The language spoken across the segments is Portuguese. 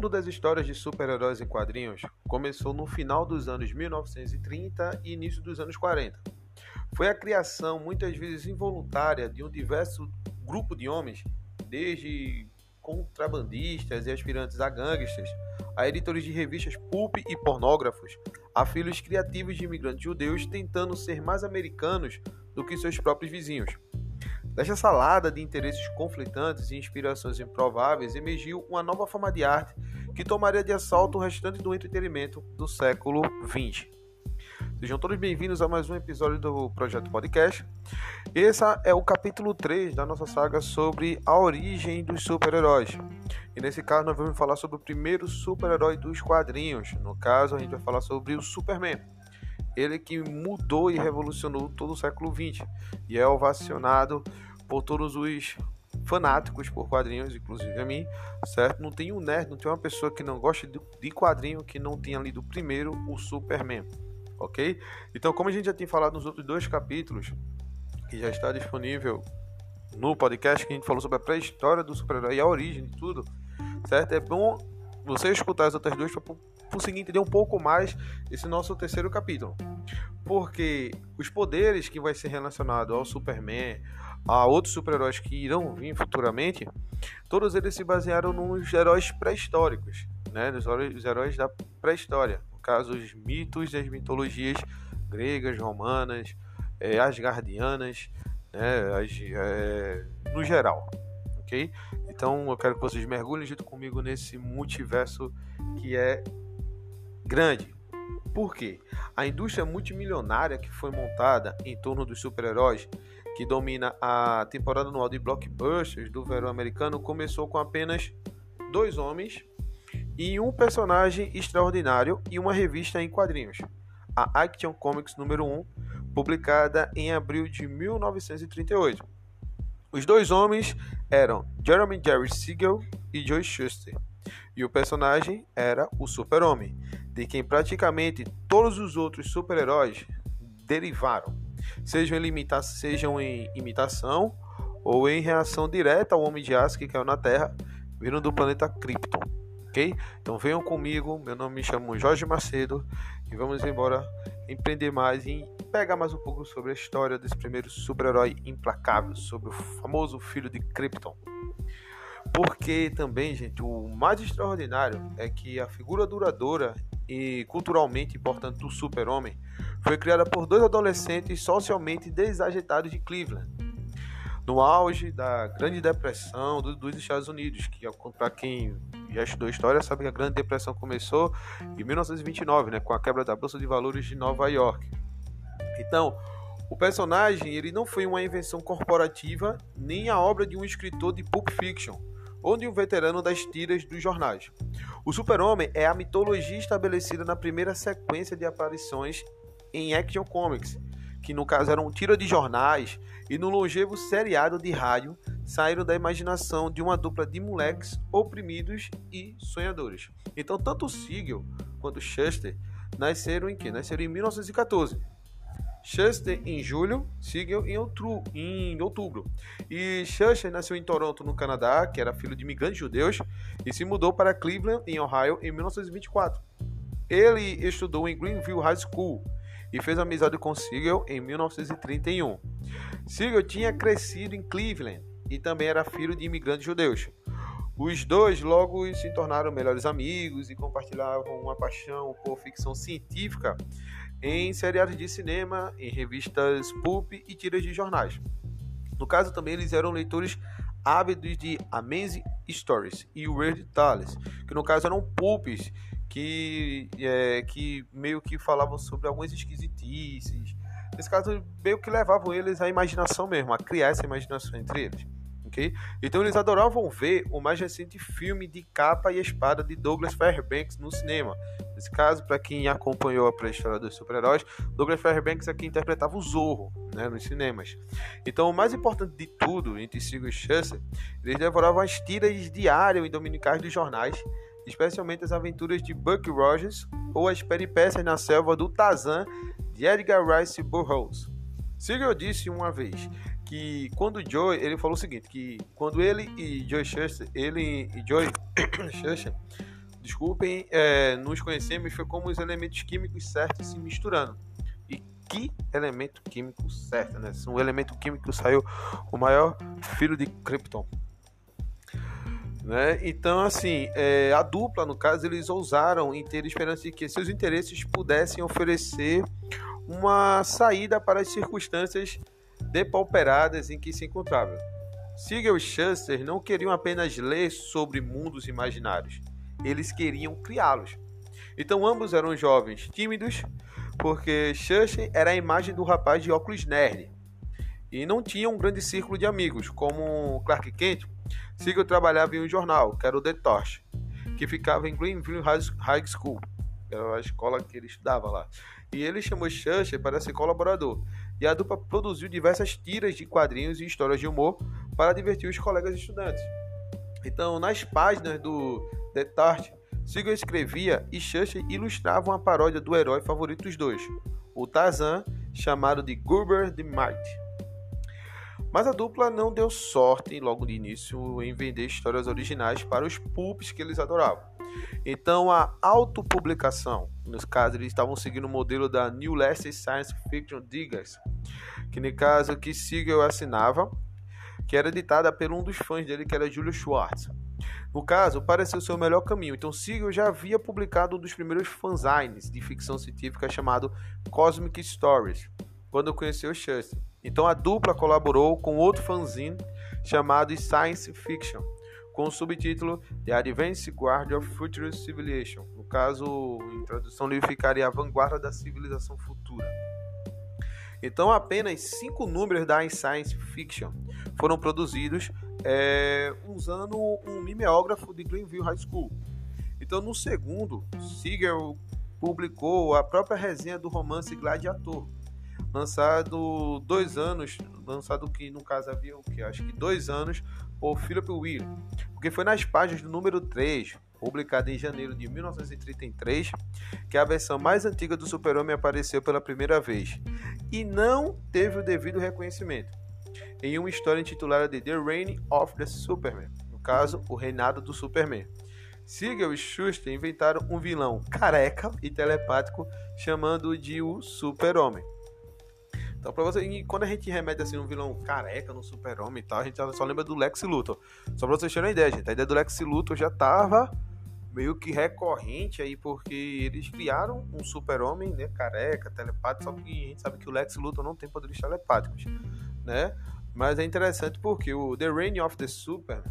mundo das histórias de super-heróis em quadrinhos começou no final dos anos 1930 e início dos anos 40. Foi a criação, muitas vezes involuntária, de um diverso grupo de homens, desde contrabandistas e aspirantes a gangsters, a editores de revistas pulp e pornógrafos, a filhos criativos de imigrantes judeus tentando ser mais americanos do que seus próprios vizinhos. Desta salada de interesses conflitantes e inspirações improváveis emergiu uma nova forma de arte que tomaria de assalto o restante do entretenimento do século XX. Sejam todos bem-vindos a mais um episódio do Projeto Podcast. Esse é o capítulo 3 da nossa saga sobre a origem dos super-heróis. E nesse caso nós vamos falar sobre o primeiro super-herói dos quadrinhos. No caso, a gente vai falar sobre o Superman. Ele que mudou e revolucionou todo o século XX e é ovacionado por todos os fanáticos por quadrinhos, inclusive a mim, certo? Não tem um nerd, não tem uma pessoa que não gosta de quadrinho que não tenha lido primeiro o Superman, ok? Então, como a gente já tem falado nos outros dois capítulos, que já está disponível no podcast, que a gente falou sobre a pré-história do super-herói e a origem de tudo, certo? É bom você escutar as outras duas para conseguir entender um pouco mais esse nosso terceiro capítulo. Porque os poderes que vai ser relacionado ao Superman, a outros super-heróis que irão vir futuramente, todos eles se basearam nos heróis pré-históricos, né? Nos heróis, da pré-história. No caso, os mitos e as mitologias gregas, romanas, é, asgardianas, né? As, é, no geral, ok? Então eu quero que vocês mergulhem junto comigo nesse multiverso que é grande. Por quê? A indústria multimilionária que foi montada em torno dos super-heróis, que domina a temporada anual de blockbusters do verão americano, começou com apenas dois homens e um personagem extraordinário e uma revista em quadrinhos, a Action Comics número 1, publicada em abril de 1938. Os dois homens eram Jeremy Jerry Siegel e Joe Shuster, e o personagem era o Super-Homem, de quem praticamente todos os outros super-heróis derivaram, sejam em, limita sejam em imitação ou em reação direta ao Homem de Aço que caiu na Terra, vindo do planeta Krypton. Ok? Então venham comigo, meu nome me chama Jorge Macedo e vamos embora empreender mais e pegar mais um pouco sobre a história desse primeiro super-herói implacável, sobre o famoso filho de Krypton. Porque também, gente, o mais extraordinário é que a figura duradoura e culturalmente importante do super-homem foi criada por dois adolescentes socialmente desajeitados de Cleveland. No auge da Grande Depressão dos Estados Unidos, que para quem já estudou história sabe que a Grande Depressão começou em 1929, né, com a quebra da Bolsa de Valores de Nova York. Então, o personagem ele não foi uma invenção corporativa nem a obra de um escritor de Pulp Fiction ou de um veterano das tiras dos jornais. O Super-Homem é a mitologia estabelecida na primeira sequência de aparições em Action Comics, que no caso eram tira de jornais, e no longevo seriado de rádio saíram da imaginação de uma dupla de moleques oprimidos e sonhadores. Então, tanto Siegel quanto Shuster nasceram em que? Nasceram em 1914 Schuster em julho, Siegel em, outro, em outubro. E Schuster nasceu em Toronto, no Canadá, que era filho de imigrantes judeus, e se mudou para Cleveland, em Ohio, em 1924. Ele estudou em Greenville High School e fez amizade com Siegel em 1931. Siegel tinha crescido em Cleveland e também era filho de imigrantes judeus. Os dois logo se tornaram melhores amigos e compartilhavam uma paixão por ficção científica em seriados de cinema, em revistas pulp e tiras de jornais. No caso também eles eram leitores ávidos de Amazing Stories e Weird Tales, que no caso eram pulps que, é, que meio que falavam sobre algumas esquisitices. Nesse caso, meio que levavam eles à imaginação mesmo, a criar essa imaginação entre eles ok? Então eles adoravam ver o mais recente filme de capa e espada de Douglas Fairbanks no cinema. Nesse caso, para quem acompanhou a pré-história dos super-heróis, Douglas Fairbanks é quem interpretava o Zorro né, nos cinemas. Então, o mais importante de tudo, entre Siegel e Chusser, eles devoravam as tiras diárias e dominicais dos jornais, especialmente as aventuras de Buck Rogers ou as peripécias na selva do Tarzan de Edgar Rice Burroughs. Siegel disse uma vez que quando Joe, ele falou o seguinte, que quando ele e Joe Shuster, ele e Joe Shuster desculpem, é, nos conhecemos foi como os elementos químicos certos se misturando. E que elemento químico certo, né? Um elemento químico saiu o maior filho de Krypton. Né? Então, assim, é, a dupla, no caso, eles ousaram em ter esperança de que seus interesses pudessem oferecer uma saída para as circunstâncias depauperadas em que se encontravam. Siegel e Shuster não queriam apenas ler sobre mundos imaginários, eles queriam criá-los. Então ambos eram jovens tímidos, porque Shuster era a imagem do rapaz de óculos nerd e não tinha um grande círculo de amigos, como Clark Kent. Siegel trabalhava em um jornal, que era o The Torch, que ficava em Greenville High School, era a escola que ele estudava lá. E ele chamou Shuster para ser colaborador. E a dupla produziu diversas tiras de quadrinhos e histórias de humor para divertir os colegas estudantes. Então, nas páginas do The Tart, Siegel escrevia e Shuster ilustrava uma paródia do herói favorito dos dois, o Tarzan, chamado de Gruber the Mighty. Mas a dupla não deu sorte logo de início em vender histórias originais para os pulps que eles adoravam. Então a autopublicação, nos casos eles estavam seguindo o modelo da New Last Science Fiction Diggers, que no caso que Siegel assinava que era editada por um dos fãs dele, que era Julio Schwartz. No caso, pareceu ser o melhor caminho, então Siegel já havia publicado um dos primeiros fanzines de ficção científica chamado Cosmic Stories, quando conheceu Chester. Então a dupla colaborou com outro fanzine chamado Science Fiction, com o subtítulo The Advanced Guard of Future Civilization. No caso, em tradução livre ficaria a vanguarda da civilização futura. Então, apenas cinco números da Science Fiction foram produzidos é, usando um mimeógrafo de Greenville High School. Então, no segundo, Siegel publicou a própria resenha do romance Gladiator, lançado dois anos, lançado que no caso havia o que acho que dois anos por Philip Will, porque foi nas páginas do número 3, publicada em janeiro de 1933, que a versão mais antiga do Super-Homem apareceu pela primeira vez e não teve o devido reconhecimento em uma história intitulada de The Reign of the Superman, no caso, o reinado do Superman. Siegel e Schuster inventaram um vilão careca e telepático chamando de o Super-Homem. Então, pra você, quando a gente remete assim um vilão careca no Super-Homem e tal, a gente só lembra do Lex Luthor. Só pra vocês terem uma ideia, gente, a ideia do Lex Luthor já tava meio que recorrente aí, porque eles criaram um super-homem, né, careca, telepático, só que a gente sabe que o Lex Luthor não tem poderes telepáticos, né? Mas é interessante porque o The Reign of the Super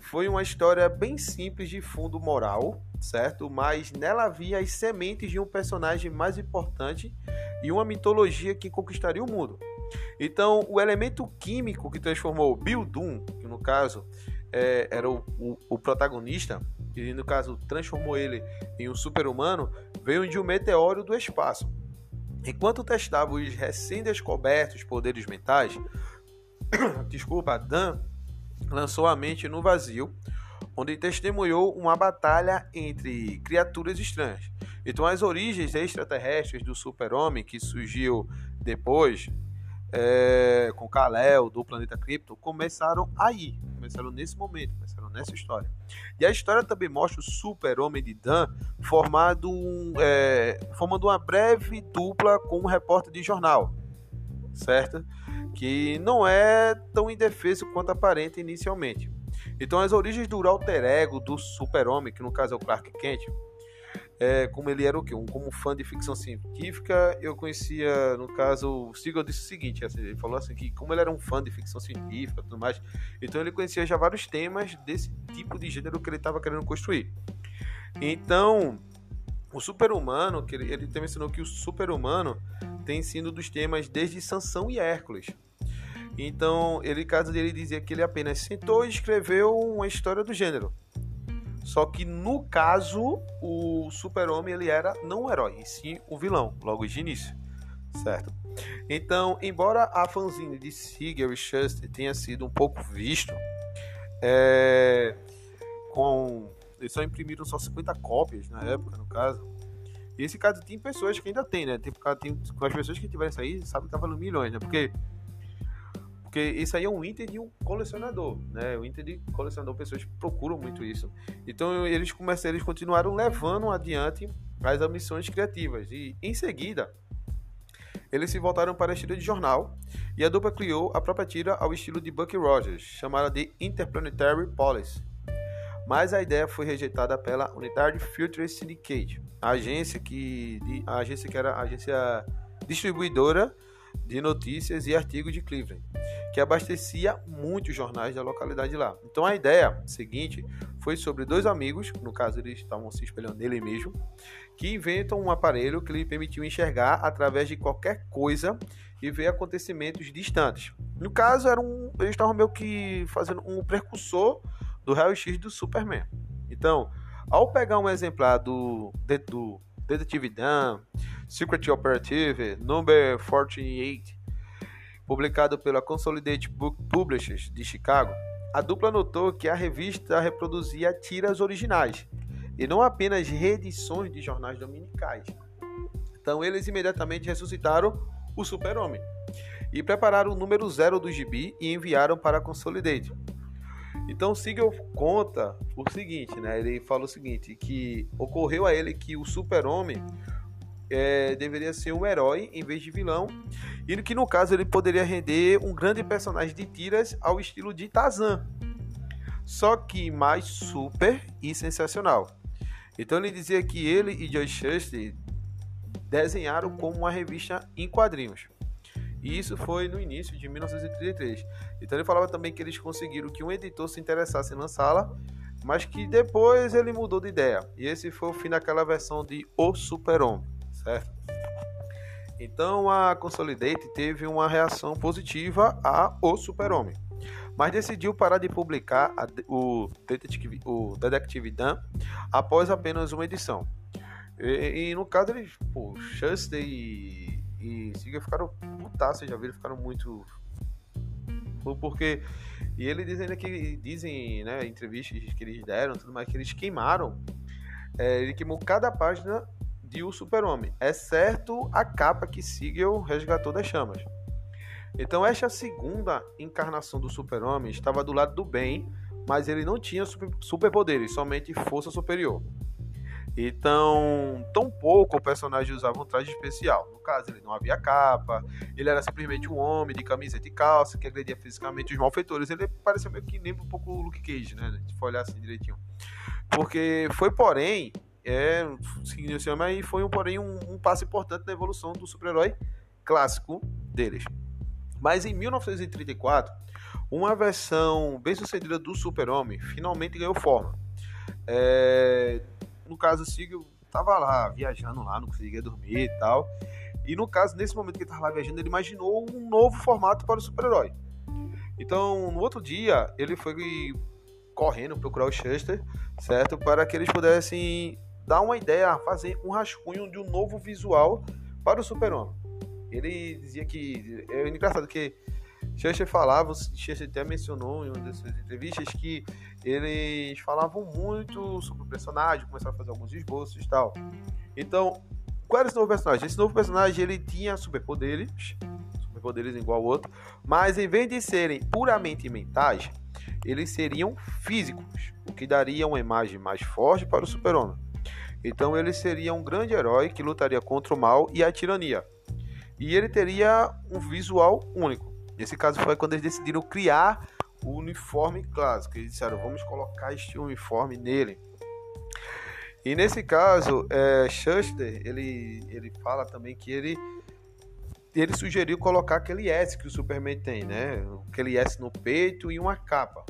foi uma história bem simples de fundo moral, certo? Mas nela havia as sementes de um personagem mais importante e uma mitologia que conquistaria o mundo. Então, o elemento químico que transformou Bill Doom, que no caso é, era o, o, o protagonista, que no caso transformou ele em um super-humano, veio de um meteoro do espaço. Enquanto testava os recém-descobertos poderes mentais, desculpa, Dan lançou a mente no vazio, onde testemunhou uma batalha entre criaturas estranhas. Então, as origens extraterrestres do super-homem que surgiu depois, é, com Kal-El, do planeta Krypton, começaram aí, começaram nesse momento, começaram nessa história. E a história também mostra o super-homem de Dan formado um, é, formando uma breve dupla com um repórter de jornal, certo? Que não é tão indefeso quanto aparenta inicialmente. Então as origens do alter ego do super-homem, que no caso é o Clark Kent, é, como ele era o quê? Um, como fã de ficção científica, eu conhecia, no caso, o Siegel disse o seguinte, assim, ele falou assim que como ele era um fã de ficção científica e tudo mais, então ele conhecia já vários temas desse tipo de gênero que ele estava querendo construir. Então, o super-humano, que ele, ele também ensinou que o super-humano tem sido dos temas desde Sansão e Hércules. Então, ele caso dele dizia que ele apenas sentou e escreveu uma história do gênero. Só que no caso, o Super-Homem ele era não o herói, e sim o vilão, logo de início, certo? Então, embora a fanzine de Siegel e Shuster tenha sido um pouco visto, é, com eles só imprimiram só 50 cópias na época, no caso. E esse caso tem pessoas que ainda tem, né? Tem, tem, com as pessoas que tiverem isso aí, sabe que tá valendo milhões, né? Porque Porque isso aí é um item de um colecionador, né? O item de colecionador, pessoas procuram muito isso. Então eles começaram, eles continuaram levando adiante as ambições criativas e em seguida eles se voltaram para a estilo de jornal e a dupla criou a própria tira ao estilo de Bucky Rogers, chamada de Interplanetary Policy. Mas a ideia foi rejeitada pela Unitary Future Syndicate, a agência que a agência que era a agência distribuidora de notícias e artigos de Cleveland, que abastecia muitos jornais da localidade lá. Então a ideia seguinte foi sobre dois amigos, no caso eles estavam se espelhando nele mesmo, que inventam um aparelho que lhe permitiu enxergar através de qualquer coisa e ver acontecimentos distantes. No caso, era um, eles estavam meio que fazendo um precursor do raio-x do Superman. Então, ao pegar um exemplar do, do Detective Dan, Secret Operative, Number 48, publicado pela Consolidated Book Publishers de Chicago, a dupla notou que a revista reproduzia tiras originais e não apenas reedições de jornais dominicais. Então eles imediatamente ressuscitaram o Super-Homem e prepararam o número zero do gibi e enviaram para a Consolidated. Então Siegel conta o seguinte, né? Ele fala o seguinte, que ocorreu a ele que o Super-Homem é, deveria ser um herói em vez de vilão, e que no caso ele poderia render um grande personagem de tiras ao estilo de Tarzan, só que mais super e sensacional. Então ele dizia que ele e Joe Shuster desenharam como uma revista em quadrinhos. E isso foi no início de 1933. Então ele falava também que eles conseguiram que um editor se interessasse em lançá-la, mas que depois ele mudou de ideia. E esse foi o fim daquela versão de O Super-Homem, certo? Então a Consolidate teve uma reação positiva a O Super-Homem, mas decidiu parar de publicar a, o, Detective, o Detective Dan após apenas uma edição. E, e no caso eles, pô, Shuster e, e Siga ficaram putaços, já viram, ficaram muito porque e ele dizendo que dizem, né, entrevistas que eles deram, tudo mais que eles queimaram, é, ele queimou cada página de O Super-Homem, exceto a capa que Siegel resgatou das chamas. Então, esta segunda encarnação do Super-Homem estava do lado do bem, mas ele não tinha superpoderes, somente força superior. Então, tão pouco o personagem usava um traje especial. No caso, ele não havia capa, ele era simplesmente um homem de camiseta e calça que agredia fisicamente os malfeitores. Ele parecia meio que lembra um pouco o Luke Cage, né? Se for olhar assim direitinho. Porque foi, porém, é, esse homem aí, foi um, porém um, um passo importante na evolução do super-herói clássico deles. Mas em 1934, uma versão bem sucedida do Super-Homem finalmente ganhou forma. É, no caso, Siegel estava lá viajando lá, não conseguia dormir e tal. E no caso, nesse momento que ele estava lá viajando, ele imaginou um novo formato para o super-herói. Então, no outro dia, ele foi correndo procurar o Chester, certo? Para que eles pudessem dar uma ideia, fazer um rascunho de um novo visual para o Super-Homem. Ele dizia que. É engraçado que Chester falava, Chester até mencionou em uma das suas entrevistas que eles falavam muito sobre o personagem, começaram a fazer alguns esboços e tal. Então, qual era esse novo personagem? Esse novo personagem ele tinha superpoderes, superpoderes igual ao outro, mas em vez de serem puramente mentais, eles seriam físicos, o que daria uma imagem mais forte para o super-homem. Então ele seria um grande herói que lutaria contra o mal e a tirania. E ele teria um visual único. Nesse caso foi quando eles decidiram criar o uniforme clássico. Eles disseram, vamos colocar este uniforme nele. E nesse caso, é, Shuster, ele, ele fala também que ele, ele sugeriu colocar aquele S que o Superman tem, né? Aquele S no peito e uma capa,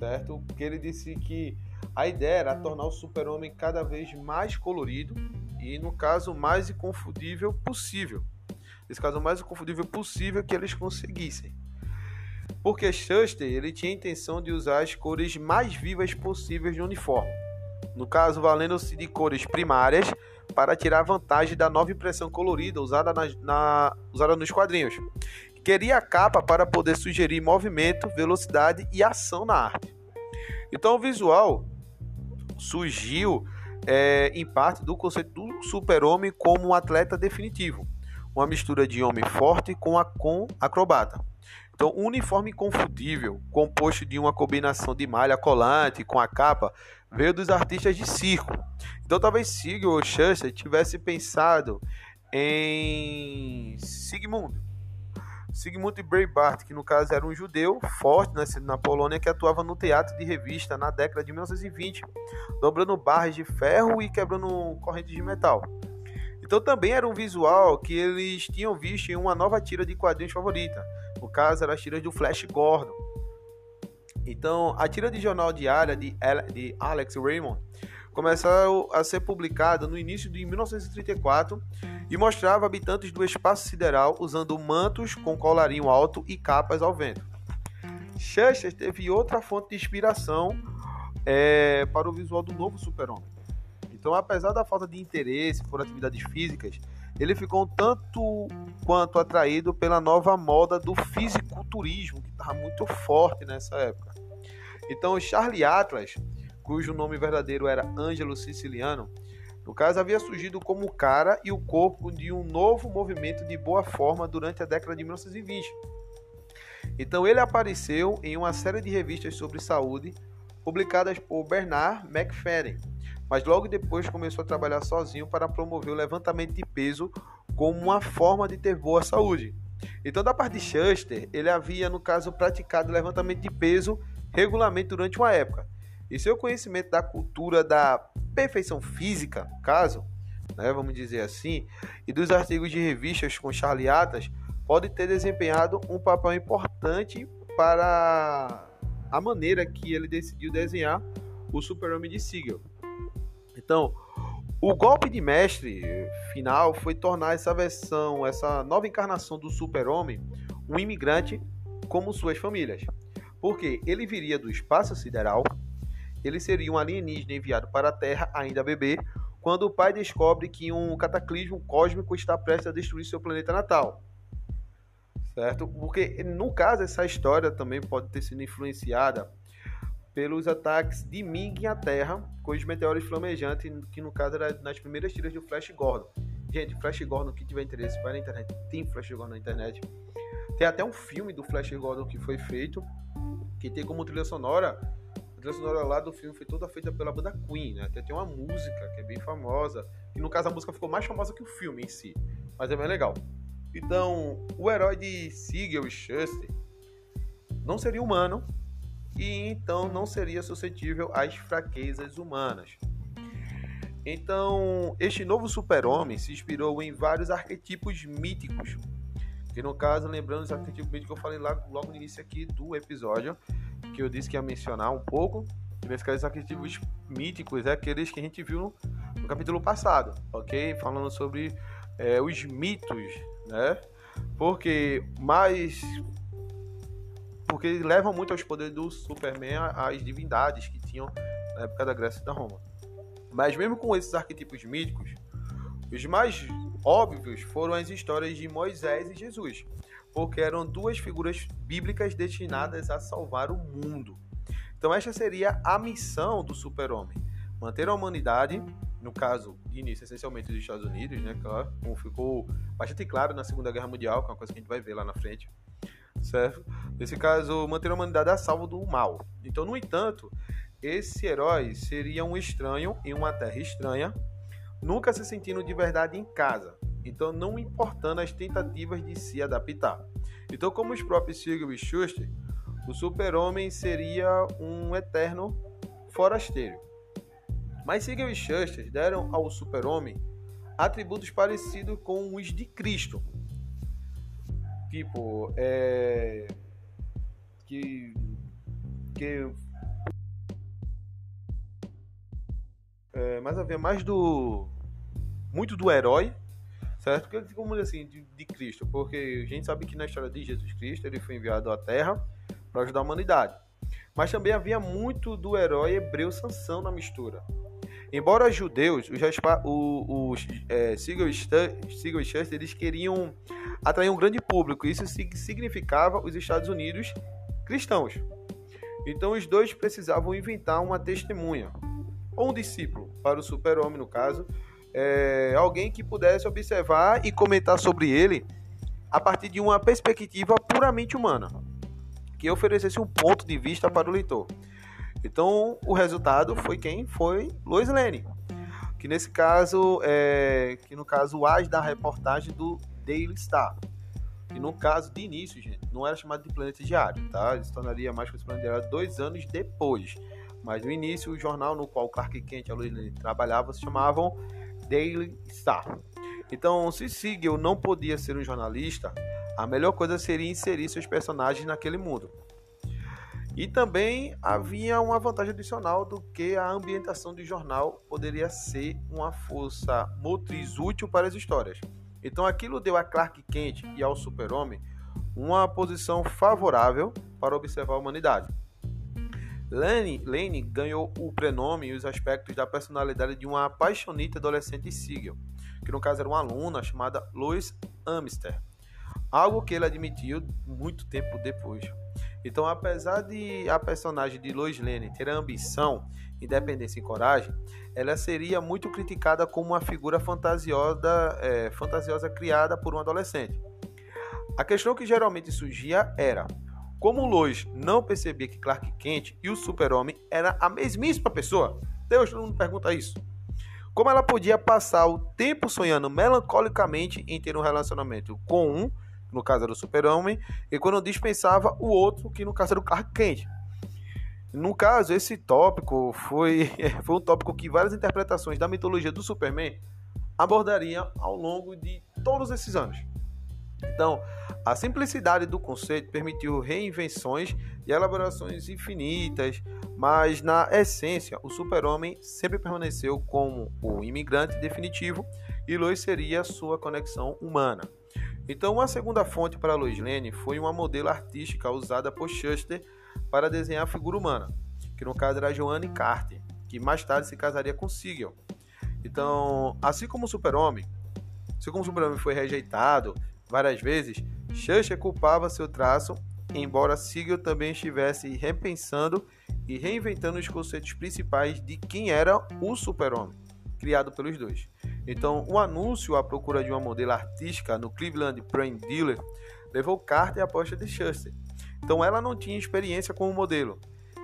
certo? Porque ele disse que a ideia era tornar o super-homem cada vez mais colorido e, no caso, mais inconfundível possível. Nesse caso, o mais inconfundível possível que eles conseguissem. Porque Shuster ele tinha a intenção de usar as cores mais vivas possíveis no uniforme. No caso, valendo-se de cores primárias para tirar vantagem da nova impressão colorida usada, na, na, usada nos quadrinhos. Queria a capa para poder sugerir movimento, velocidade e ação na arte. Então, o visual surgiu é, em parte do conceito do super-homem como um atleta definitivo, uma mistura de homem forte com, a, com acrobata. Então, um uniforme inconfundível, composto de uma combinação de malha colante com a capa, veio dos artistas de circo. Então, talvez Siegel ou Schuster tivesse pensado em Sigmund. Sigmund Breitbart, que no caso era um judeu forte nascido na Polônia que atuava no teatro de revista na década de 1920, dobrando barras de ferro e quebrando correntes de metal. Então também era um visual que eles tinham visto em uma nova tira de quadrinhos favorita. No caso, era a tira do Flash Gordon. Então, a tira de jornal diária de, de Alex Raymond começou a ser publicada no início de 1934 e mostrava habitantes do espaço sideral usando mantos com colarinho alto e capas ao vento. Chester teve outra fonte de inspiração é, para o visual do novo super-homem. Então, apesar da falta de interesse por atividades físicas, ele ficou tanto quanto atraído pela nova moda do fisiculturismo, que estava muito forte nessa época. Então, Charlie Atlas, cujo nome verdadeiro era Ângelo Siciliano, no caso havia surgido como o cara e o corpo de um novo movimento de boa forma durante a década de 1920. Então ele apareceu em uma série de revistas sobre saúde publicadas por Bernard McFadden, mas logo depois começou a trabalhar sozinho para promover o levantamento de peso como uma forma de ter boa saúde. Então, da parte de Schuster, ele havia, no caso, praticado levantamento de peso regularmente durante uma época. E seu conhecimento da cultura da perfeição física, caso, né, vamos dizer assim, e dos artigos de revistas com Charlie Atlas, pode ter desempenhado um papel importante para a maneira que ele decidiu desenhar o Super-Homem de Siegel. Então, o golpe de mestre final foi tornar essa versão, essa nova encarnação do super-homem, um imigrante como suas famílias. Porque ele viria do espaço sideral, ele seria um alienígena enviado para a Terra, ainda bebê, quando o pai descobre que um cataclismo cósmico está prestes a destruir seu planeta natal. Certo? Porque, no caso, essa história também pode ter sido influenciada pelos ataques de Ming à Terra com os meteoros flamejantes, que no caso era nas primeiras tiras do Flash Gordon. Gente, Flash Gordon, que tiver interesse, vai na internet, tem Flash Gordon na internet. Tem até um filme do Flash Gordon que foi feito, que tem como trilha sonora, a trilha sonora lá do filme foi toda feita pela banda Queen, né? Até tem uma música que é bem famosa, e no caso a música ficou mais famosa que o filme em si, mas é bem legal. Então, o herói de Siegel e Schuster não seria humano, e então não seria suscetível às fraquezas humanas. Então, este novo super-homem se inspirou em vários arquetipos míticos. Que no caso, lembrando os arquetipos míticos que eu falei lá, logo no início aqui do episódio, que eu disse que ia mencionar um pouco. Nesse caso, os arquetipos míticos é aqueles que a gente viu no capítulo passado, ok? Falando sobre é, os mitos, né? Porque mais porque levam muito aos poderes do Superman às divindades que tinham na época da Grécia e da Roma. Mas mesmo com esses arquetipos míticos, os mais óbvios foram as histórias de Moisés e Jesus, porque eram duas figuras bíblicas destinadas a salvar o mundo. Então esta seria a missão do super-homem, manter a humanidade, no caso, de início, essencialmente dos Estados Unidos, né, como ficou bastante claro na Segunda Guerra Mundial, que é uma coisa que a gente vai ver lá na frente, certo? Nesse caso, manter a humanidade a salvo do mal. Então, no entanto, esse herói seria um estranho em uma terra estranha, nunca se sentindo de verdade em casa. Então, não importando as tentativas de se adaptar. Então, como os próprios Siegel e Schuster, o super-homem seria um eterno forasteiro. Mas Siegel e Schuster deram ao super-homem atributos parecidos com os de Cristo, Tipo, é. Que. Que. É, mas havia mais do. Muito do herói, certo? Que, como assim, de, de Cristo, porque a gente sabe que na história de Jesus Cristo ele foi enviado à Terra para ajudar a humanidade. Mas também havia muito do herói hebreu Sansão na mistura. Embora judeus, os, os é, e Schuster, eles queriam atrair um grande público. Isso significava os Estados Unidos cristãos. Então os dois precisavam inventar uma testemunha, ou um discípulo, para o super-homem, no caso, é, alguém que pudesse observar e comentar sobre ele a partir de uma perspectiva puramente humana. que oferecesse um ponto de vista para o leitor. Então, o resultado foi quem? Foi Lois Lane, que nesse caso, é, que no caso, as da reportagem do Daily Star. E no caso de início, gente, não era chamado de Planeta Diário, tá? Ele se tornaria mais conhecido Planeta Diário dois anos depois. Mas no início, o jornal no qual Clark Kent e a Lois Lane trabalhavam se chamavam Daily Star. Então, se Siegel não podia ser um jornalista, a melhor coisa seria inserir seus personagens naquele mundo. E também havia uma vantagem adicional do que a ambientação do jornal poderia ser uma força motriz útil para as histórias. Então aquilo deu a Clark Kent e ao Super-Homem uma posição favorável para observar a humanidade. Lane, Lane ganhou o prenome e os aspectos da personalidade de uma apaixonita adolescente Siegel, que no caso era uma aluna chamada Lois Amster, algo que ele admitiu muito tempo depois. Então, apesar de a personagem de Lois Lane ter ambição, independência e coragem, ela seria muito criticada como uma figura fantasiosa, é, fantasiosa criada por um adolescente. A questão que geralmente surgia era como Lois não percebia que Clark Kent e o Super-Homem eram a mesmíssima pessoa. Deus todo mundo pergunta isso. Como ela podia passar o tempo sonhando melancolicamente em ter um relacionamento com um no caso era o Super-Homem, e quando dispensava o outro, que no caso era o Clark Kent. No caso, esse tópico foi, foi um tópico que várias interpretações da mitologia do Superman abordariam ao longo de todos esses anos. Então, a simplicidade do conceito permitiu reinvenções e elaborações infinitas, mas na essência, o super-homem sempre permaneceu como o imigrante definitivo e Lois seria sua conexão humana. Então, uma segunda fonte para Lois Lane foi uma modelo artística usada por Shuster para desenhar a figura humana, que no caso era Joanne Carter, que mais tarde se casaria com Siegel. Então, assim como o Super-Homem, assim como o Super-Homem foi rejeitado várias vezes, Shuster culpava seu traço, embora Siegel também estivesse repensando e reinventando os conceitos principais de quem era o Super-Homem, criado pelos dois. Então, o anúncio à procura de uma modelo artística no Cleveland Prime Dealer levou Carter à aposta de Schuster. Então, ela não tinha experiência como modelo.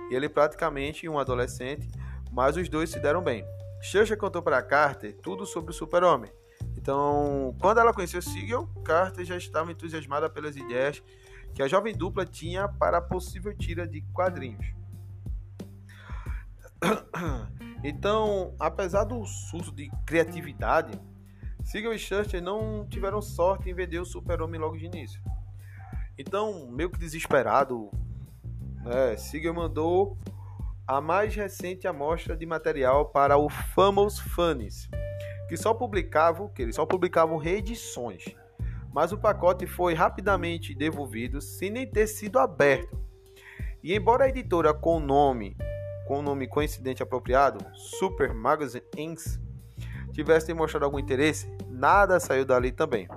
E ele praticamente um adolescente, mas os dois se deram bem. Schuster contou para Carter tudo sobre o super-homem. Então, quando ela conheceu Siegel, Carter já estava entusiasmada pelas ideias que a jovem dupla tinha para a possível tira de quadrinhos. Então, apesar do surto de criatividade, Siegel e Shuster não tiveram sorte em vender o Super-Homem logo de início. Então, meio que desesperado, né, Siegel mandou a mais recente amostra de material para o Famous Funnies, que só publicavam, que eles só publicavam reedições. Mas o pacote foi rapidamente devolvido sem nem ter sido aberto. E embora a editora com o nome com o nome coincidente apropriado, Super Magazine Inc., tivesse demonstrado algum interesse, nada saiu dali também.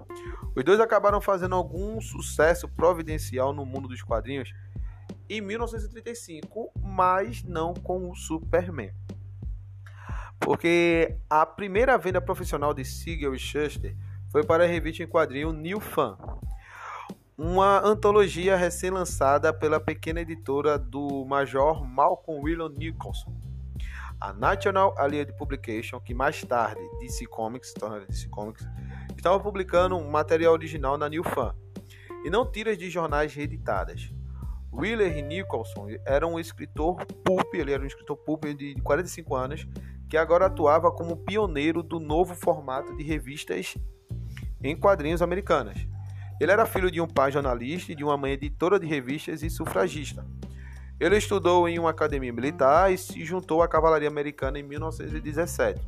Os dois acabaram fazendo algum sucesso providencial no mundo dos quadrinhos em 1935, mas não com o Superman. Porque a primeira venda profissional de Siegel e Shuster foi para a revista em quadrinho New Fan, uma antologia recém-lançada pela pequena editora do Major Malcolm William Nicholson. A National Allied Publication, que mais tarde DC Comics, DC Comics estava publicando um material original na New Fan, e não tiras de jornais reeditadas. Wheeler Nicholson era um escritor pulp, ele era um escritor pulp de 45 anos, que agora atuava como pioneiro do novo formato de revistas em quadrinhos americanas. Ele era filho de um pai jornalista e de uma mãe editora de revistas e sufragista. Ele estudou em uma academia militar e se juntou à cavalaria americana em 1917.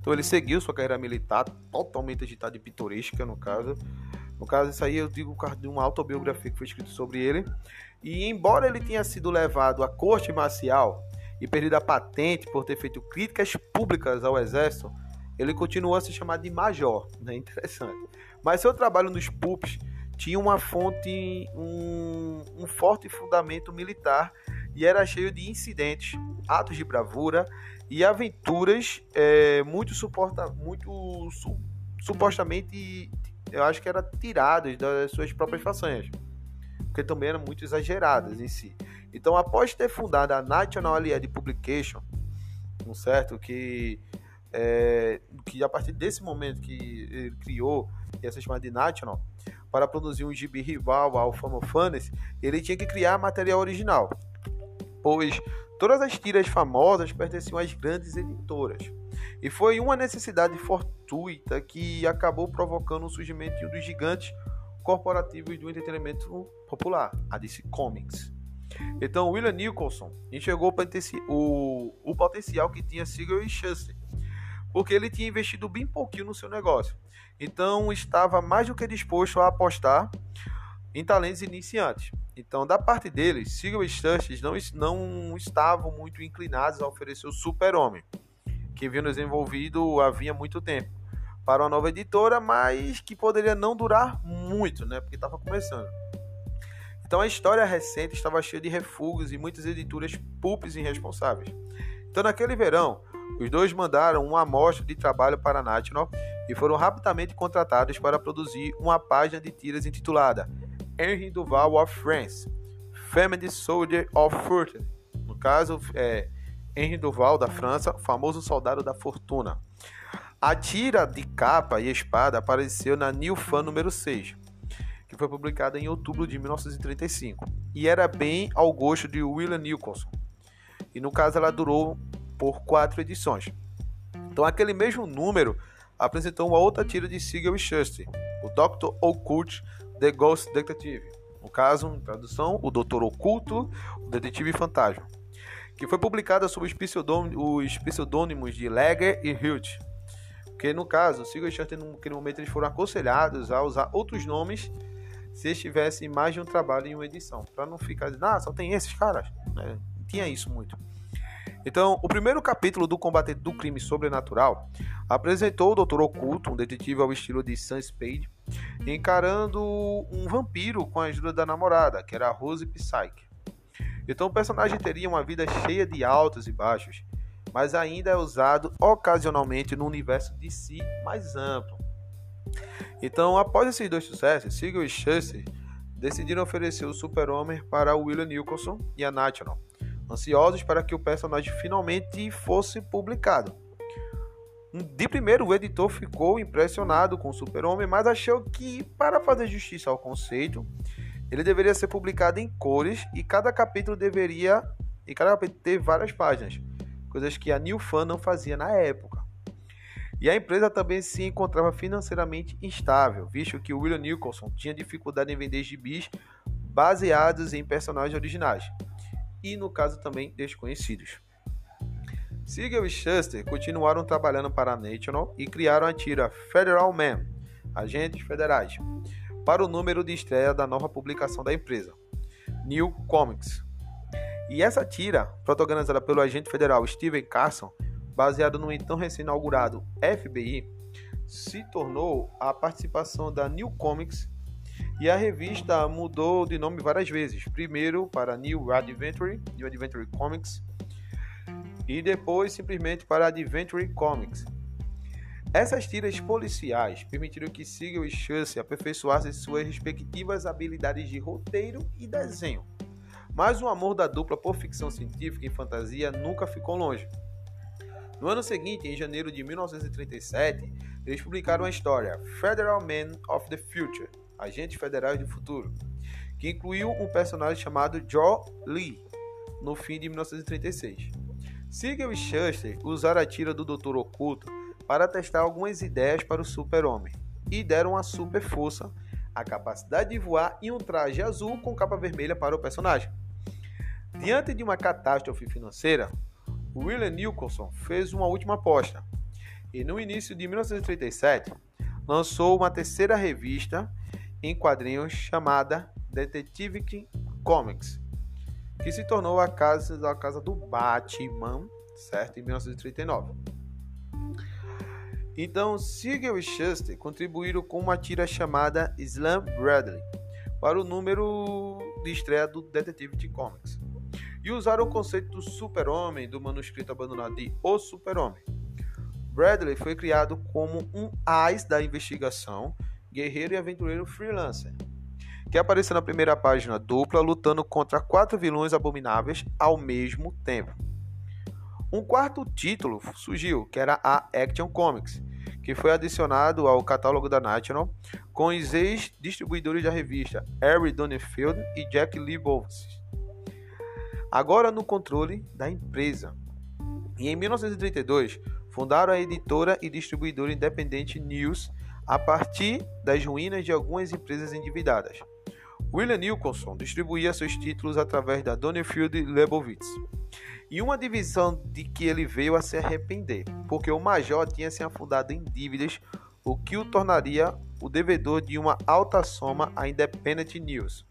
Então ele seguiu sua carreira militar totalmente agitada e pitoresca, no caso. No caso, isso aí eu digo de uma autobiografia que foi escrita sobre ele. E embora ele tenha sido levado à corte marcial e perdido a patente por ter feito críticas públicas ao exército, ele continuou a se chamar de major, né? Interessante. Mas seu trabalho nos pulps tinha uma fonte, um, um forte fundamento militar e era cheio de incidentes, atos de bravura e aventuras é, muito, suporta, muito su, supostamente, eu acho que era tirados das suas próprias façanhas. porque também eram muito exageradas em si. Então, após ter fundado a National Allied Publication, um certo que é, que a partir desse momento que ele criou essa chamada de National para produzir um gibi rival ao Famofanes, ele tinha que criar material original, pois todas as tiras famosas pertenciam às grandes editoras. E foi uma necessidade fortuita que acabou provocando o surgimento dos gigantes corporativos do entretenimento popular, a DC Comics. Então, William Nicholson enxergou o, o potencial que tinha Siegel e Shuster, porque ele tinha investido bem pouquinho no seu negócio. Então, estava mais do que disposto a apostar em talentos iniciantes. Então, da parte deles, e Shuster não, não estavam muito inclinados a oferecer o super-homem, que vinha desenvolvido havia muito tempo para uma nova editora, mas que poderia não durar muito, né? Porque estava começando. Então a história recente estava cheia de refugos e muitas editoras pulpes irresponsáveis. Então naquele verão, os dois mandaram uma amostra de trabalho para a National e foram rapidamente contratados para produzir uma página de tiras intitulada Henry Duval of France, Family Soldier of Fortune. No caso, é Henry Duval da França, famoso soldado da fortuna. A tira de capa e espada apareceu na New Fan número 6, que foi publicada em outubro de 1935, e era bem ao gosto de William Nicholson. E no caso ela durou por quatro edições. Então aquele mesmo número apresentou uma outra tira de Siegel e Shuster, o Dr. Occult The Ghost Detective. No caso, em tradução, o Doutor Oculto, o Detetive Fantasma, que foi publicada sob os pseudônimos de Legger e Hilt. Porque no caso, Siegel e Shuster, naquele momento, eles foram aconselhados a usar outros nomes se estivessem mais de um trabalho em uma edição, para não ficar ah, só tem esses caras. Né? Tinha isso muito. Então, o primeiro capítulo do Combate do Crime Sobrenatural apresentou o Dr. Oculto, um detetive ao estilo de Sam Spade, encarando um vampiro com a ajuda da namorada, que era Rose Psyche. Então, o personagem teria uma vida cheia de altos e baixos, mas ainda é usado ocasionalmente no universo de si mais amplo. Então, após esses dois sucessos, Siegel e Schuster decidiram oferecer o Super-Homem para William Nicholson e a National, ansiosos para que o personagem finalmente fosse publicado. De primeiro, o editor ficou impressionado com o Super-Homem, mas achou que, para fazer justiça ao conceito, ele deveria ser publicado em cores e cada capítulo deveria e cada capítulo ter várias páginas, coisas que a New Fan não fazia na época. E a empresa também se encontrava financeiramente instável, visto que William Nicholson tinha dificuldade em vender gibis baseados em personagens originais e, no caso, também desconhecidos. Siegel e Shuster continuaram trabalhando para a National e criaram a tira Federal Man, Agentes Federais, para o número de estreia da nova publicação da empresa, New Comics. E essa tira, protagonizada pelo agente federal Steven Carson, baseado no então recém-inaugurado FBI, se tornou a participação da New Comics e a revista mudou de nome várias vezes. Primeiro para New Adventure, New Adventure Comics, e depois simplesmente para Adventure Comics. Essas tiras policiais permitiram que Siegel e Chance aperfeiçoassem suas respectivas habilidades de roteiro e desenho. Mas o amor da dupla por ficção científica e fantasia nunca ficou longe. No ano seguinte, em janeiro de 1937, eles publicaram a história Federal Men of the Future, Agentes Federais do Futuro, que incluiu um personagem chamado Joe Lee, no fim de 1936. Siegel e Shuster usaram a tira do Doutor Oculto para testar algumas ideias para o Super-Homem e deram uma super força, a capacidade de voar e um traje azul com capa vermelha para o personagem. Diante de uma catástrofe financeira, William Nicholson fez uma última aposta e no início de 1937 lançou uma terceira revista em quadrinhos chamada Detective Comics, que se tornou a casa, a casa do Batman, certo? Em 1939. Então, Siegel e Shuster contribuíram com uma tira chamada Slam Bradley para o número de estreia do Detective Comics e usaram o conceito do super-homem do manuscrito abandonado de O Super-Homem. Bradley foi criado como um AIS da investigação guerreiro e aventureiro freelancer, que apareceu na primeira página dupla lutando contra quatro vilões abomináveis ao mesmo tempo. Um quarto título surgiu, que era a Action Comics, que foi adicionado ao catálogo da National com os ex-distribuidores da revista Harry Donenfield e Jack Leibowitz. Agora no controle da empresa. E em 1932, fundaram a editora e distribuidora independente News a partir das ruínas de algumas empresas endividadas. William Nicholson distribuía seus títulos através da Donenfield Leibowitz e uma divisão de que ele veio a se arrepender, porque o major tinha se afundado em dívidas, o que o tornaria o devedor de uma alta soma à Independent News.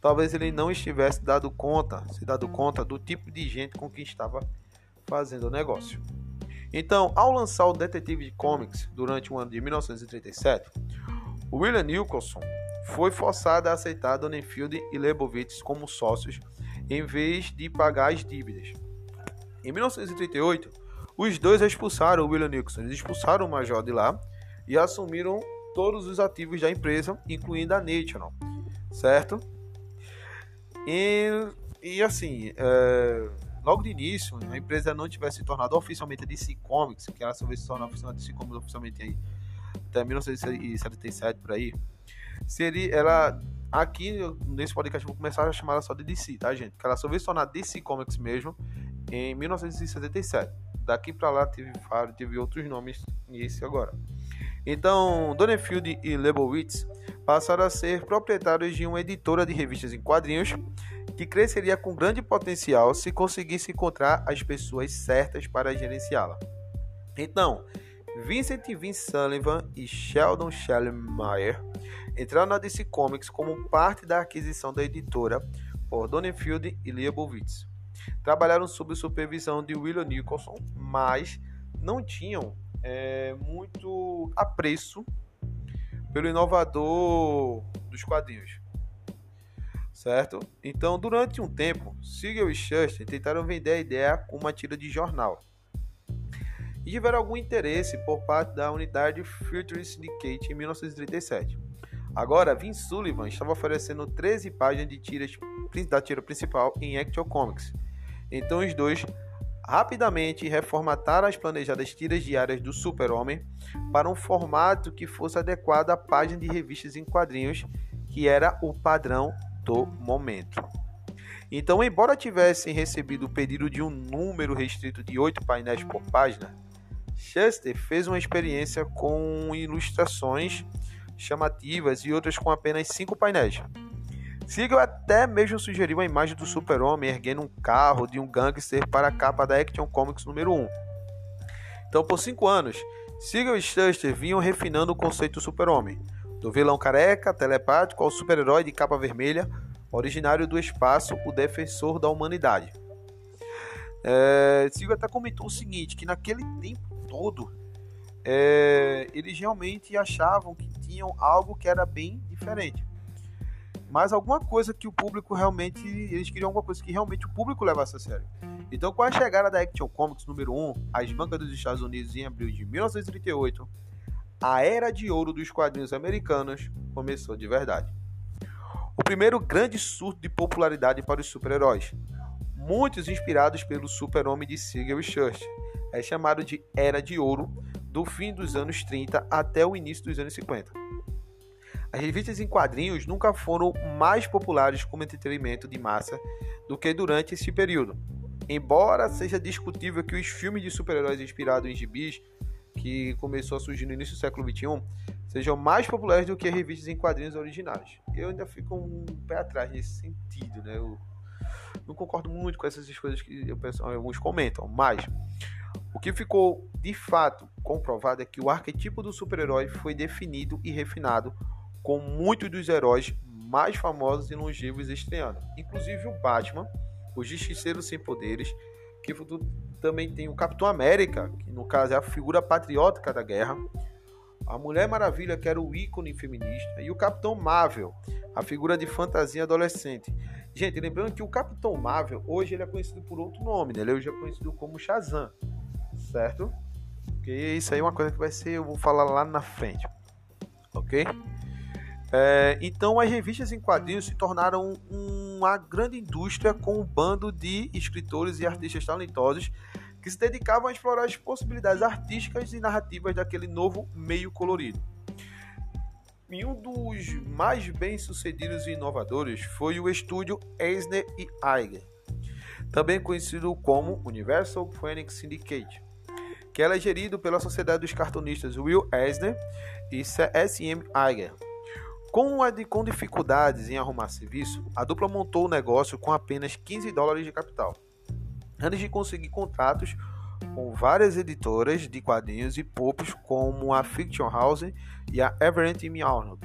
Talvez ele não estivesse dado conta, se dado conta do tipo de gente com quem estava fazendo o negócio. Então, ao lançar o Detective Comics durante o ano de 1937, William Nicholson foi forçado a aceitar Donenfield e Leibowitz como sócios em vez de pagar as dívidas. Em 1938, os dois expulsaram William Nixon, eles expulsaram o major de lá e assumiram todos os ativos da empresa, incluindo a National, certo? E, e assim, é, logo de início, a empresa não tivesse se tornado oficialmente DC Comics, que ela só veio se tornar oficialmente DC Comics oficialmente aí, até 1977 por aí, seria ela aqui nesse podcast vou começar a chamar ela só de DC, tá, gente? Porque ela só veio se tornar DC Comics mesmo em 1977. Daqui para lá teve, teve outros nomes e esse agora. Então, Donenfield e Leibowitz passaram a ser proprietários de uma editora de revistas em quadrinhos que cresceria com grande potencial se conseguisse encontrar as pessoas certas para gerenciá-la. Então, Vincent Vince Sullivan e Sheldon Schellenmeyer entraram na DC Comics como parte da aquisição da editora por Donenfield e Leibowitz trabalharam sob supervisão de William Nicholson, mas não tinham é, muito apreço pelo inovador dos quadrinhos. Certo? Então, durante um tempo, Siegel e Shuster tentaram vender a ideia com uma tira de jornal. E tiveram algum interesse por parte da unidade Future Syndicate em 1937. Agora, Vince Sullivan estava oferecendo 13 páginas de tiras da tira principal em Action Comics, então os dois rapidamente reformataram as planejadas tiras diárias do Super-Homem para um formato que fosse adequado à página de revistas em quadrinhos, que era o padrão do momento. Então, embora tivessem recebido o pedido de um número restrito de oito painéis por página, Chester fez uma experiência com ilustrações chamativas e outras com apenas cinco painéis. Siegel até mesmo sugeriu a imagem do super-homem erguendo um carro de um gangster para a capa da Action Comics número 1. Então, por cinco anos, Siegel e Shuster vinham refinando o conceito do super-homem, do vilão careca, telepático ao super-herói de capa vermelha, originário do espaço, o defensor da humanidade. É, até comentou o seguinte, que naquele tempo todo, é, eles realmente achavam que tinham algo que era bem diferente mas alguma coisa que o público realmente. Eles queriam alguma coisa que realmente o público levasse a sério. Então, com a chegada da Action Comics número 1 às bancas dos Estados Unidos em abril de 1938, a era de ouro dos quadrinhos americanos começou de verdade. O primeiro grande surto de popularidade para os super-heróis, muitos inspirados pelo super-homem de Siegel e Schuster, é chamado de Era de Ouro, do fim dos anos 30 até o início dos anos 50. As revistas em quadrinhos nunca foram mais populares como entretenimento de massa do que durante esse período. Embora seja discutível que os filmes de super-heróis inspirados em gibis, que começou a surgir no início do século XXI, sejam mais populares do que as revistas em quadrinhos originais. Eu ainda fico um pé atrás nesse sentido, né? Eu não concordo muito com essas coisas que penso, alguns comentam, mas o que ficou de fato comprovado é que o arquetipo do super-herói foi definido e refinado com muitos dos heróis mais famosos e longevos estreando, inclusive o Batman, o Justiceiro Sem Poderes, que também tem o Capitão América, que no caso é a figura patriótica da guerra, a Mulher Maravilha, que era o ícone feminista, e o Capitão Marvel, a figura de fantasia adolescente. Gente, lembrando que o Capitão Marvel, hoje ele é conhecido por outro nome, né? ele hoje é conhecido como Shazam, certo? Porque isso aí é uma coisa que vai ser, eu vou falar lá na frente, ok? É, então, as revistas em quadrinhos se tornaram uma grande indústria com um bando de escritores e artistas talentosos que se dedicavam a explorar as possibilidades artísticas e narrativas daquele novo meio colorido. E um dos mais bem-sucedidos e inovadores foi o estúdio Eisner e Eiger, também conhecido como Universal Phoenix Syndicate, que era gerido pela Sociedade dos Cartunistas Will Eisner e S.M. Eiger. Com, dificuldades em arrumar serviço, a dupla montou o negócio com apenas 15 dólares de capital, antes de conseguir contratos com várias editoras de quadrinhos e popos como a Fiction House e a Everett M. Arnold.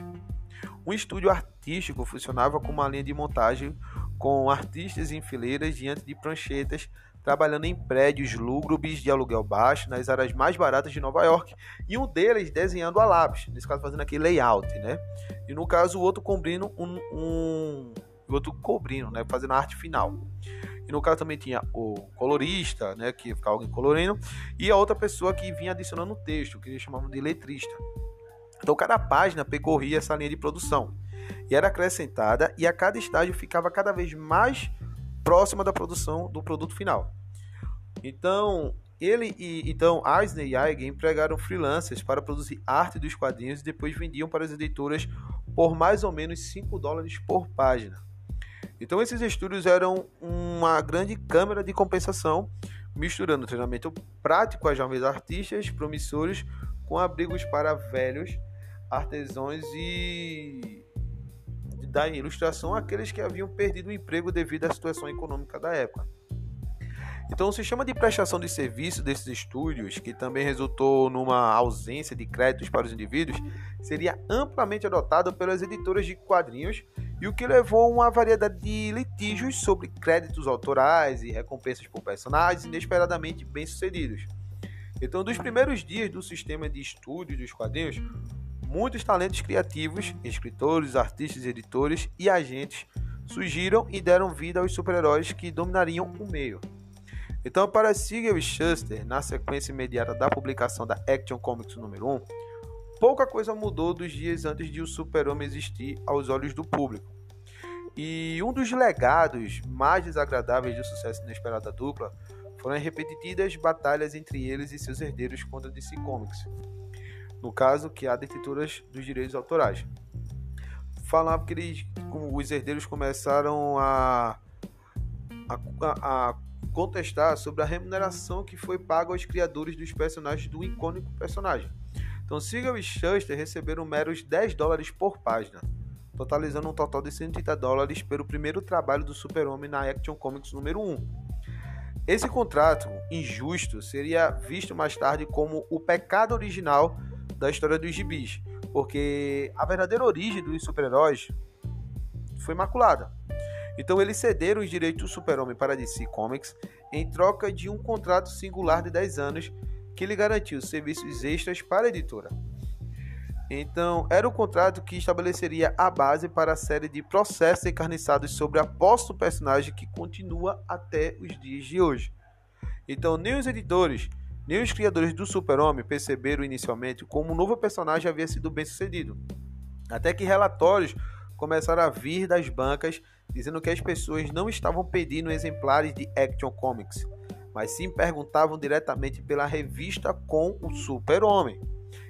Um estúdio artístico funcionava como uma linha de montagem com artistas em fileiras diante de pranchetas trabalhando em prédios lúgubres de aluguel baixo nas áreas mais baratas de Nova York, e um deles desenhando a lápis, nesse caso fazendo aquele layout, né? E no caso o outro cobrindo um, um o outro cobrindo, né, fazendo a arte final. E no caso também tinha o colorista, né, que ficava alguém colorindo, e a outra pessoa que vinha adicionando o texto, que eles chamavam de letrista. Então cada página percorria essa linha de produção e era acrescentada e a cada estágio ficava cada vez mais próxima da produção do produto final. Então, ele e então Eisner e Eigen empregaram freelancers para produzir arte dos quadrinhos e depois vendiam para as editoras por mais ou menos 5 dólares por página. Então esses estúdios eram uma grande câmera de compensação, misturando treinamento prático a jovens artistas promissores com abrigos para velhos artesãos e da ilustração àqueles que haviam perdido o emprego devido à situação econômica da época. Então, o sistema de prestação de serviço desses estúdios, que também resultou numa ausência de créditos para os indivíduos, seria amplamente adotado pelas editoras de quadrinhos e o que levou a uma variedade de litígios sobre créditos autorais e recompensas por personagens inesperadamente bem-sucedidos. Então, dos primeiros dias do sistema de estúdio dos quadrinhos, muitos talentos criativos, escritores, artistas, editores e agentes surgiram e deram vida aos super-heróis que dominariam o meio. Então, para Siegel e Shuster, na sequência imediata da publicação da Action Comics número 1, pouca coisa mudou dos dias antes de o Super-Homem existir aos olhos do público. E um dos legados mais desagradáveis do sucesso inesperado da dupla foram as repetidas batalhas entre eles e seus herdeiros contra DC Comics, no caso que há detentoras dos direitos autorais. Falava que eles, os herdeiros começaram a, a, a contestar sobre a remuneração que foi paga aos criadores dos personagens do icônico personagem. Então, Siegel e Shuster receberam meros 10 dólares por página, totalizando um total de 130 dólares pelo primeiro trabalho do Super-Homem na Action Comics número 1. Esse contrato injusto seria visto mais tarde como o pecado original da história dos gibis, porque a verdadeira origem dos super-heróis foi maculada. Então eles cederam os direitos do Super-Homem para DC Comics em troca de um contrato singular de 10 anos que lhe garantiu serviços extras para a editora. Então, era o contrato que estabeleceria a base para a série de processos encarniçados sobre a posse do personagem que continua até os dias de hoje. Então, nem os editores, nem os criadores do Super-Homem perceberam inicialmente como o novo personagem havia sido bem sucedido. Até que relatórios começaram a vir das bancas dizendo que as pessoas não estavam pedindo exemplares de Action Comics, mas sim perguntavam diretamente pela revista com o Super-Homem.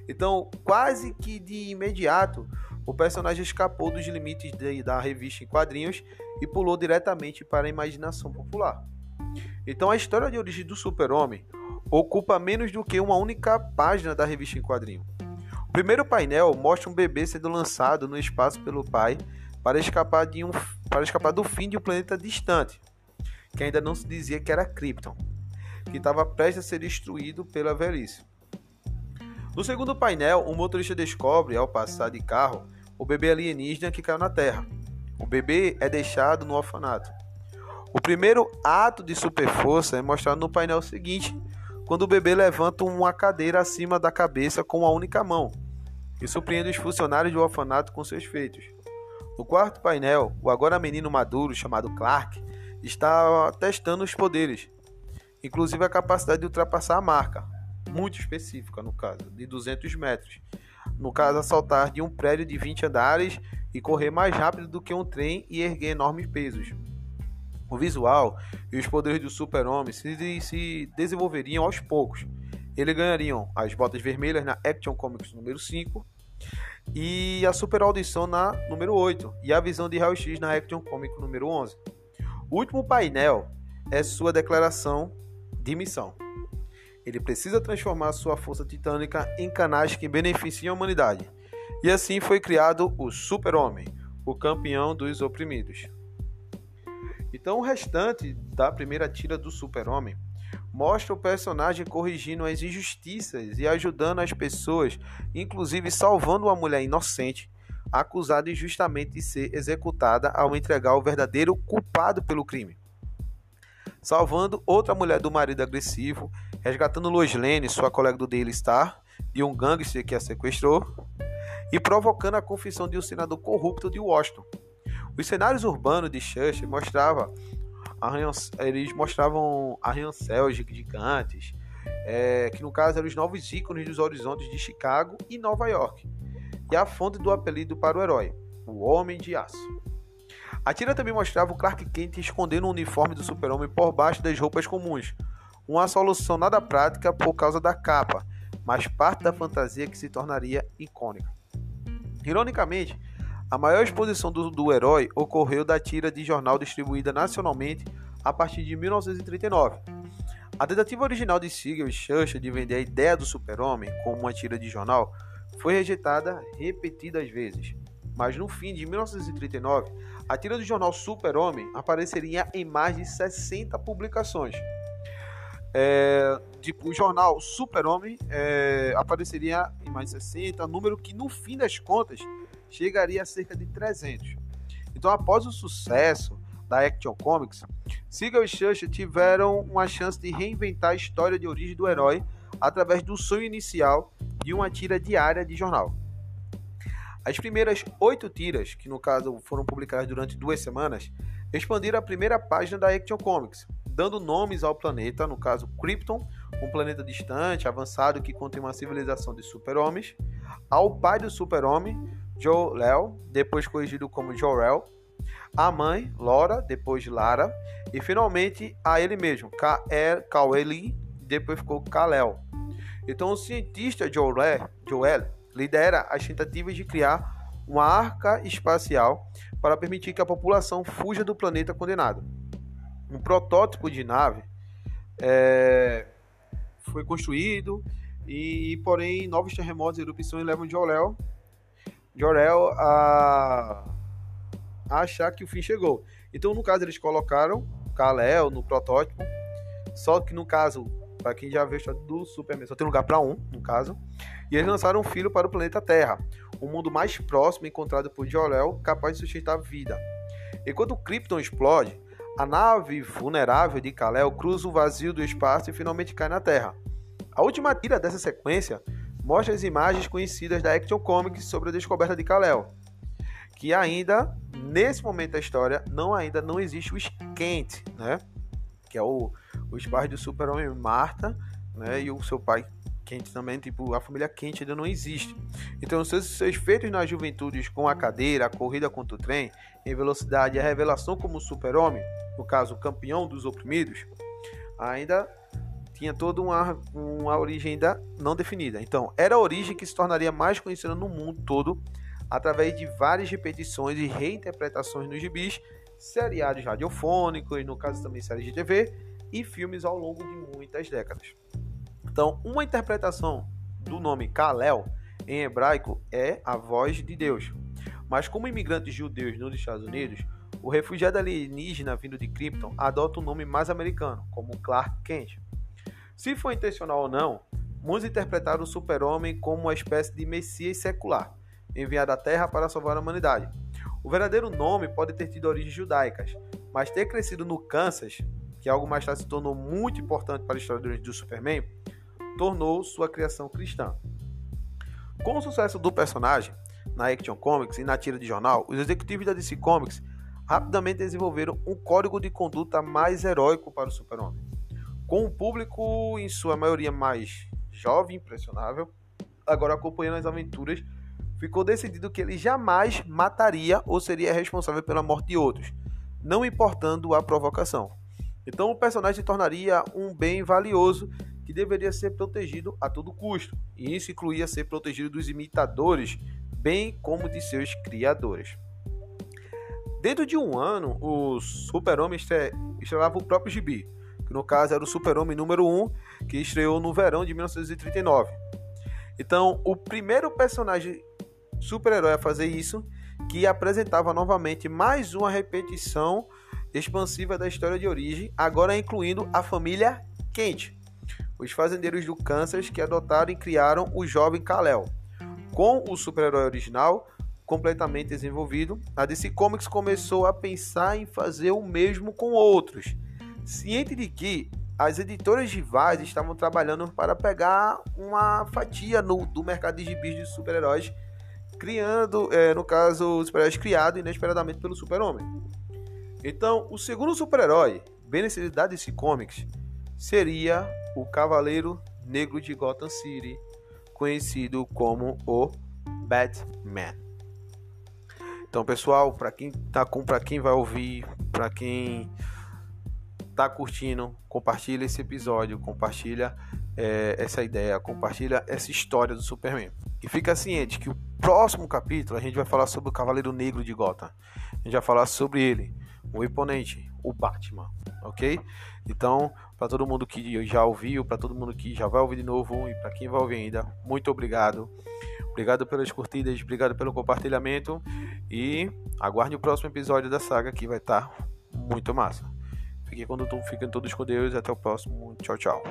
Então, quase que de imediato, o personagem escapou dos limites de, da revista em quadrinhos e pulou diretamente para a imaginação popular. Então, a história de origem do Super-Homem ocupa menos do que uma única página da revista em quadrinho. O primeiro painel mostra um bebê sendo lançado no espaço pelo pai para escapar, de um, para escapar do fim de um planeta distante, que ainda não se dizia que era Krypton, que estava prestes a ser destruído pela velhice. No segundo painel, o motorista descobre, ao passar de carro, o bebê alienígena que caiu na Terra. O bebê é deixado no orfanato. O primeiro ato de superforça é mostrado no painel seguinte, quando o bebê levanta uma cadeira acima da cabeça com uma única mão e surpreende os funcionários do orfanato com seus feitos. No quarto painel, o agora menino maduro chamado Clark está testando os poderes, inclusive a capacidade de ultrapassar a marca, muito específica no caso, de 200 metros, no caso, a saltar de um prédio de 20 andares e correr mais rápido do que um trem e erguer enormes pesos. O visual e os poderes do super-homem se, se desenvolveriam aos poucos. Ele ganhariam as botas vermelhas na Action Comics número 5 e a super audição na número 8 e a visão de raio-x na Action Comics número 11. O último painel é sua declaração de missão. Ele precisa transformar sua força titânica em canais que beneficiem a humanidade. E assim foi criado o Super-Homem, o campeão dos oprimidos. Então, o restante da primeira tira do Super-Homem mostra o personagem corrigindo as injustiças e ajudando as pessoas, inclusive salvando uma mulher inocente acusada injustamente de ser executada ao entregar o verdadeiro culpado pelo crime. Salvando outra mulher do marido agressivo, resgatando Lois Lane, sua colega do Daily Star, de um gangster que a sequestrou, e provocando a confissão de um senador corrupto de Washington. Os cenários urbanos de Churchill mostrava eles mostravam arranha-céus gigantes, é, que no caso eram os novos ícones dos horizontes de Chicago e Nova York, e a fonte do apelido para o herói, o Homem de Aço. A tira também mostrava o Clark Kent escondendo o uniforme do super-homem por baixo das roupas comuns, uma solução nada prática por causa da capa, mas parte da fantasia que se tornaria icônica. Ironicamente, a maior exposição do, do herói ocorreu da tira de jornal distribuída nacionalmente a partir de 1939. A tentativa original de Siegel e Churchill de vender a ideia do super-homem como uma tira de jornal foi rejeitada repetidas vezes. Mas no fim de 1939, a tira do jornal Super-Homem apareceria em mais de 60 publicações. É, tipo, o jornal Super-Homem é, apareceria em mais de 60, número que no fim das contas chegaria a cerca de 300. Então, após o sucesso da Action Comics, Siegel e Churchill tiveram uma chance de reinventar a história de origem do herói através do sonho inicial de uma tira diária de jornal. As primeiras oito tiras, que no caso foram publicadas durante duas semanas, expandiram a primeira página da Action Comics, dando nomes ao planeta, no caso Krypton, um planeta distante, avançado que contém uma civilização de super-homens, ao pai do super-homem, Joe-Léo, depois corrigido como Jor-El, a mãe, Laura, depois Lara, e finalmente a ele mesmo, Kal-El, depois ficou Kal-El. Então o cientista Joel, Joel lidera as tentativas de criar uma arca espacial para permitir que a população fuja do planeta condenado. Um protótipo de nave é, foi construído e, porém, novos terremotos e erupções levam Joel Jorel a, a achar que o fim chegou. Então, no caso, eles colocaram Kal-El no protótipo, só que no caso, para quem já viu do Superman, só tem lugar para um, no caso, e eles lançaram um filho para o planeta Terra, o mundo mais próximo encontrado por Jor-El capaz de sustentar vida. Enquanto o Krypton explode, a nave vulnerável de Kal-El cruza o vazio do espaço e finalmente cai na Terra. A última tira dessa sequência mostra as imagens conhecidas da Action Comics sobre a descoberta de Kal-El, que ainda nesse momento da história não ainda não existe o Skent, né? Que é o os pais do Super-Homem Marta, né? E o seu pai Kent também, tipo, a família Kent ainda não existe. Então, seus, seus feitos na juventude com a cadeira, a corrida contra o trem, em velocidade, a revelação como super-homem, no caso, campeão dos oprimidos, ainda tinha toda uma, uma origem ainda não definida. Então, era a origem que se tornaria mais conhecida no mundo todo através de várias repetições e reinterpretações nos gibis, seriados radiofônicos, no caso também séries de TV e filmes ao longo de muitas décadas. Então, uma interpretação do nome Kalel em hebraico é a voz de Deus. Mas como imigrantes judeus nos Estados Unidos, o refugiado alienígena vindo de Krypton adota um nome mais americano, como Clark Kent. Se foi intencional ou não, muitos interpretaram o super-homem como uma espécie de messias secular, enviado à Terra para salvar a humanidade. O verdadeiro nome pode ter tido origens judaicas, mas ter crescido no Kansas, que algo mais tarde se tornou muito importante para a história do Superman, tornou sua criação cristã. Com o sucesso do personagem na Action Comics e na tira de jornal, os executivos da DC Comics rapidamente desenvolveram um código de conduta mais heróico para o Super-Homem com um público em sua maioria mais jovem, impressionável, agora acompanhando as aventuras, ficou decidido que ele jamais mataria ou seria responsável pela morte de outros, não importando a provocação. Então o personagem se tornaria um bem valioso que deveria ser protegido a todo custo, e isso incluía ser protegido dos imitadores, bem como de seus criadores. Dentro de um ano, o Super-Homem estrelava o próprio gibi, que no caso era o Super-Homem número 1, que estreou no verão de 1939. Então, o primeiro personagem super-herói a fazer isso, que apresentava novamente mais uma repetição expansiva da história de origem, agora incluindo a família Kent, os fazendeiros do Kansas que adotaram e criaram o jovem Kal-El. Com o super-herói original completamente desenvolvido, a DC Comics começou a pensar em fazer o mesmo com outros, ciente de que as editoras rivais estavam trabalhando para pegar uma fatia no, do mercado de gibis de super-heróis, criando, é, no caso, os super-heróis criados inesperadamente pelo Super-Homem. Então, o segundo super-herói, bem necessidade desse comics, seria o Cavaleiro Negro de Gotham City, conhecido como o Batman. Então, pessoal, para quem tá com, para quem vai ouvir, para quem tá curtindo, compartilha esse episódio, compartilha é, essa ideia, compartilha essa história do Superman. E fica ciente que o próximo capítulo a gente vai falar sobre o Cavaleiro Negro de Gotham. A gente vai falar sobre ele, o imponente, o Batman, ok? Então, para todo mundo que já ouviu, para todo mundo que já vai ouvir de novo e para quem vai ouvir ainda, muito obrigado. Obrigado pelas curtidas, obrigado pelo compartilhamento e aguarde o próximo episódio da saga que vai estar tá muito massa. Fiquem, quando, fiquem todos com Deus até o próximo. Tchau, tchau.